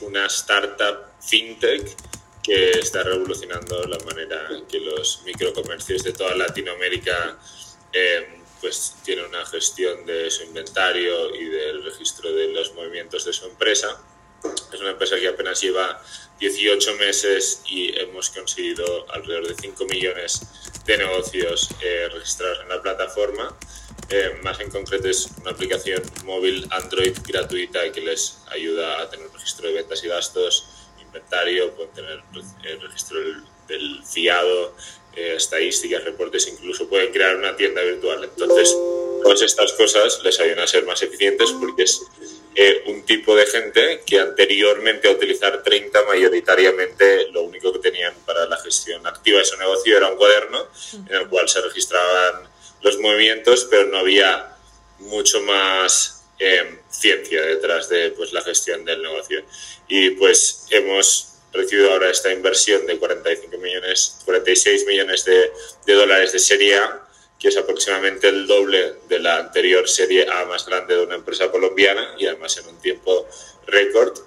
una startup fintech que está revolucionando la manera que los microcomercios de toda Latinoamérica eh, pues tienen una gestión de su inventario y del registro de los movimientos de su empresa. Es una empresa que apenas lleva 18 meses y hemos conseguido alrededor de 5 millones de negocios eh, registrados en la plataforma. Eh, más en concreto es una aplicación móvil Android gratuita que les ayuda a tener registro de ventas y gastos, inventario, pueden tener el registro del, fiado, eh, estadísticas, reportes, incluso pueden crear una tienda virtual. Entonces, todas estas cosas les ayudan a ser más eficientes porque es eh, un tipo de gente que anteriormente a utilizar 30 mayoritariamente lo único que tenían para la gestión activa de su negocio era un cuaderno en el cual se registraban los movimientos, pero no había mucho más eh, ciencia detrás de pues, la gestión del negocio. Y pues hemos recibido ahora esta inversión de 45 millones, 46 millones de, de dólares de serie A, que es aproximadamente el doble de la anterior serie A más grande de una empresa colombiana y además en un tiempo récord,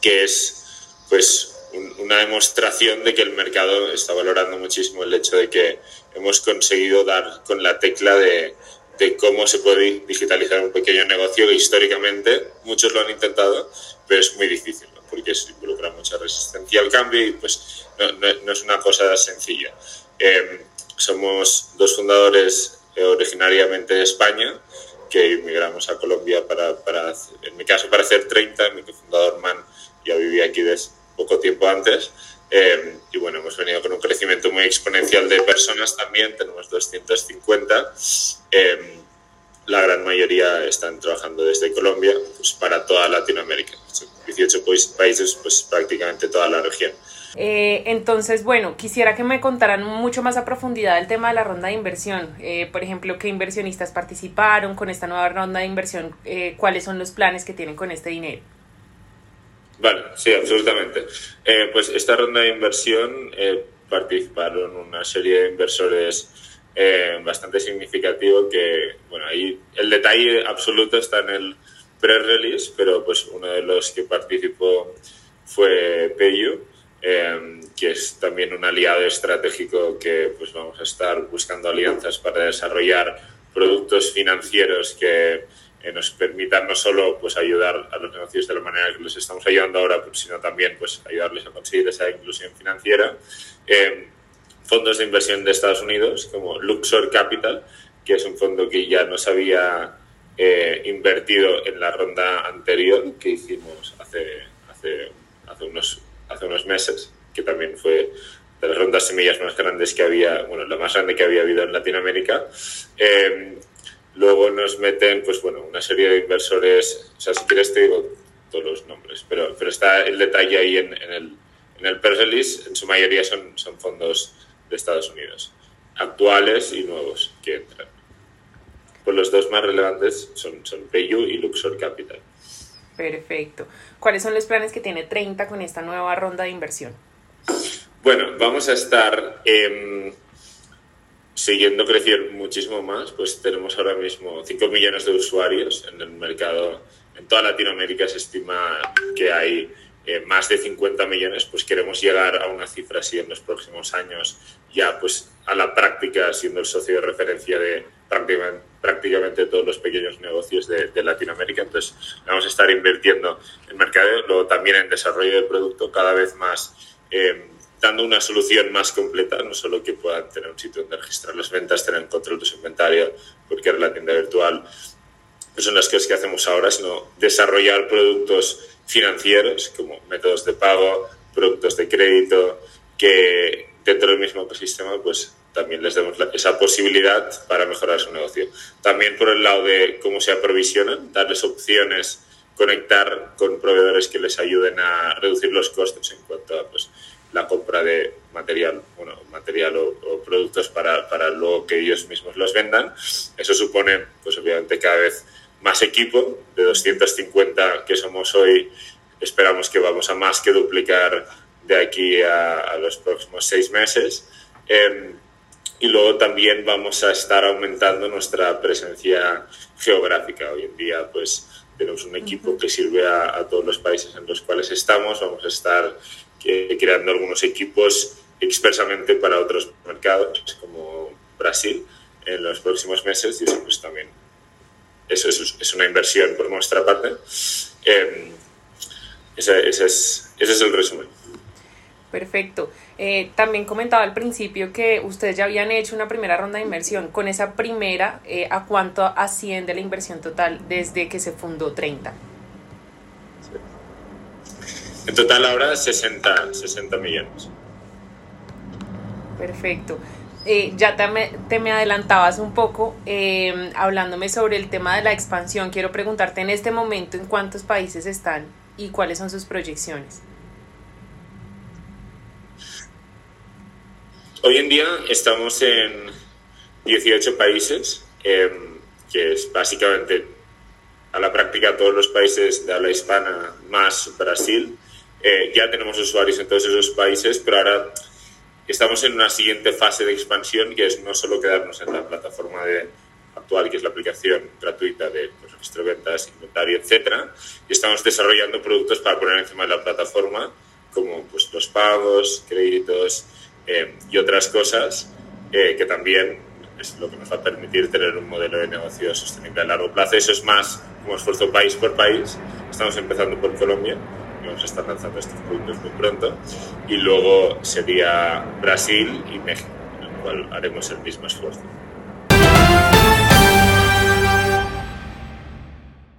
que es pues una demostración de que el mercado está valorando muchísimo el hecho de que hemos conseguido dar con la tecla de, de cómo se puede digitalizar un pequeño negocio que históricamente muchos lo han intentado, pero es muy difícil, porque se involucra mucha resistencia al cambio y pues no, no, es una cosa sencilla. Em, somos dos fundadores eh, originariamente de España que emigramos a Colombia para, para, en mi caso, para hacer 30, mi cofundador Man ya vivía aquí desde poco tiempo antes. Em, y bueno, hemos venido con un crecimiento muy exponencial de personas también, tenemos 250. Em, la gran mayoría están trabajando desde Colombia pues, para toda Latinoamérica. 18 países, pues prácticamente toda la región. Eh, entonces, bueno, quisiera que me contaran mucho más a profundidad el tema de la ronda de inversión. Eh, por ejemplo, qué inversionistas participaron con esta nueva ronda de inversión, eh, cuáles son los planes que tienen con este dinero. Vale, sí, absolutamente. Eh, pues esta ronda de inversión eh, participaron una serie de inversores eh, bastante significativo que, bueno, ahí el detalle absoluto está en el pre-release, pero pues uno de los que participó fue Peyu, que es también un aliado estratégico que pues vamos a estar buscando alianzas para desarrollar productos financieros que eh, nos permitan no solo pues, ayudar a los negocios de la manera que les estamos ayudando ahora, pues, sino también pues, ayudarles a conseguir esa inclusión financiera. Eh, fondos de inversión de Estados Unidos, como Luxor Capital, que es un fondo que ya nos había eh, invertido en la ronda anterior que hicimos hace, hace, hace, unos, hace unos meses, que también fue de las rondas semillas más grandes que había, bueno, la más grande que había habido en Latinoamérica. Luego nos meten, pues bueno, una serie de inversores, o sea, si quieres te digo todos los nombres, pero, pero está el detalle ahí en, en el, en el press release, en su mayoría son, son fondos de Estados Unidos, actuales y nuevos que entran. Pues los dos más relevantes son, son PayU y Luxor Capital. Perfecto. ¿Cuáles son los planes que tiene 30 con esta nueva ronda de inversión? Bueno, vamos a estar... Eh, siguiendo creciendo muchísimo más, pues tenemos ahora mismo 5 millones de usuarios en el mercado. En toda Latinoamérica se estima que hay eh, más de 50 millones, pues queremos llegar a una cifra así en los próximos años, ya pues a la práctica siendo el socio de referencia de prácticamente, prácticamente todos los pequeños negocios de, de, Latinoamérica. Entonces vamos a estar invirtiendo en mercadeo, luego también en desarrollo de producto cada vez más. Eh, dando una solución más completa, no solo que puedan tener un sitio donde registrar las ventas, tener control de su inventario, porque la tienda virtual, no son las cosas que hacemos ahora, sino desarrollar productos financieros como métodos de pago, productos de crédito, que dentro del mismo ecosistema pues también les demos esa posibilidad para mejorar su negocio. También por el lado de cómo se aprovisionan, darles opciones, conectar con proveedores que les ayuden a reducir los costos en cuanto a pues, la compra de material, bueno, material o, productos para, para, luego que ellos mismos los vendan. Eso supone, pues obviamente, cada vez más equipo, de 250 que somos hoy, esperamos que vamos a más que duplicar de aquí a, los próximos seis meses. Em, y luego también vamos a estar aumentando nuestra presencia geográfica. Hoy en día, pues tenemos un equipo que sirve a, todos los países en los cuales estamos. Vamos a estar eh, creando algunos equipos expresamente para otros mercados, como Brasil, en los próximos meses. Y eso pues también eso es, una inversión por nuestra parte. Eh, ese, ese, es, ese es el resumen. Perfecto. Eh, también comentaba al principio que ustedes ya habían hecho una primera ronda de inversión. Con esa primera, eh, ¿a cuánto asciende la inversión total desde que se fundó 30? En total ahora 60, 60 millones. Perfecto. Eh, ya te me, te me, adelantabas un poco hablándome sobre el tema de la expansión. Quiero preguntarte en este momento en cuántos países están y cuáles son sus proyecciones. Hoy en día estamos en 18 países, em, que es básicamente a la práctica todos los países de habla hispana más Brasil. Eh, ya tenemos usuarios en todos esos países, pero ahora estamos en una siguiente fase de expansión que es no solo quedarnos en la plataforma de, actual, que es la aplicación gratuita de pues, registro de ventas, inventario, etcétera, y estamos desarrollando productos para poner encima de la plataforma, como pues, los pagos, créditos, eh, y otras cosas eh, que también es lo que nos va a permitir tener un modelo de negocio sostenible a largo plazo. Eso es más como esfuerzo país por país. Estamos empezando por Colombia vamos a estar lanzando estos productos muy pronto. Y luego sería Brasil y México, en el cual haremos el mismo esfuerzo.